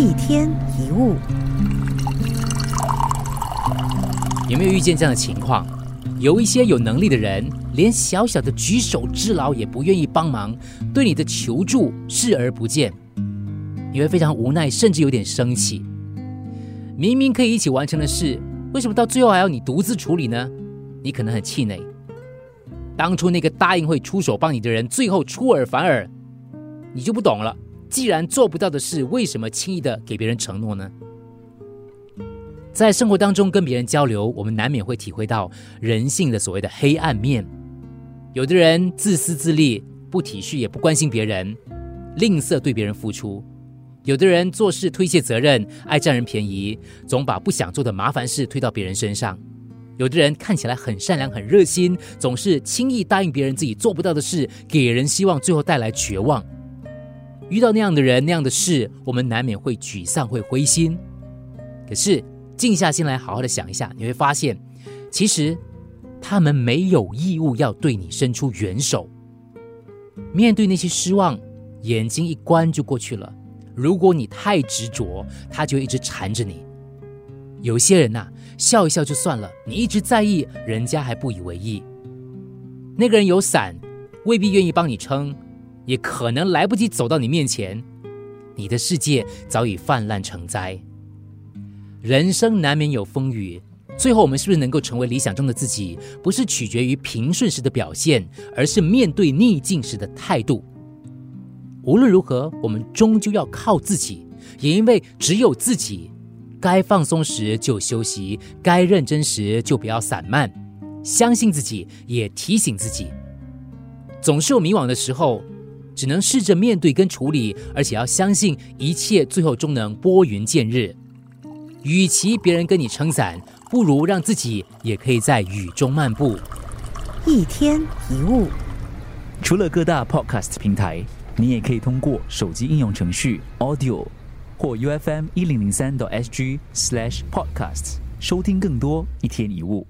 一天一物，有没有遇见这样的情况？有一些有能力的人，连小小的举手之劳也不愿意帮忙，对你的求助视而不见，你会非常无奈，甚至有点生气。明明可以一起完成的事，为什么到最后还要你独自处理呢？你可能很气馁。当初那个答应会出手帮你的人，最后出尔反尔，你就不懂了。既然做不到的事，为什么轻易的给别人承诺呢？在生活当中跟别人交流，我们难免会体会到人性的所谓的黑暗面。有的人自私自利，不体恤也不关心别人，吝啬对别人付出；有的人做事推卸责任，爱占人便宜，总把不想做的麻烦事推到别人身上；有的人看起来很善良、很热心，总是轻易答应别人自己做不到的事，给人希望，最后带来绝望。遇到那样的人、那样的事，我们难免会沮丧、会灰心。可是静下心来，好好的想一下，你会发现，其实他们没有义务要对你伸出援手。面对那些失望，眼睛一关就过去了。如果你太执着，他就一直缠着你。有些人呐，笑一笑就算了，你一直在意，人家还不以为意。那个人有伞，未必愿意帮你撑。也可能来不及走到你面前，你的世界早已泛滥成灾。人生难免有风雨，最后我们是不是能够成为理想中的自己，不是取决于平顺时的表现，而是面对逆境时的态度。无论如何，我们终究要靠自己，也因为只有自己，该放松时就休息，该认真时就不要散漫，相信自己，也提醒自己，总是有迷惘的时候。只能试着面对跟处理，而且要相信一切最后终能拨云见日。与其别人跟你撑伞，不如让自己也可以在雨中漫步。一天一物，除了各大 podcast 平台，你也可以通过手机应用程序 Audio 或 UFM 一零零三 SG slash podcast 收听更多一天一物。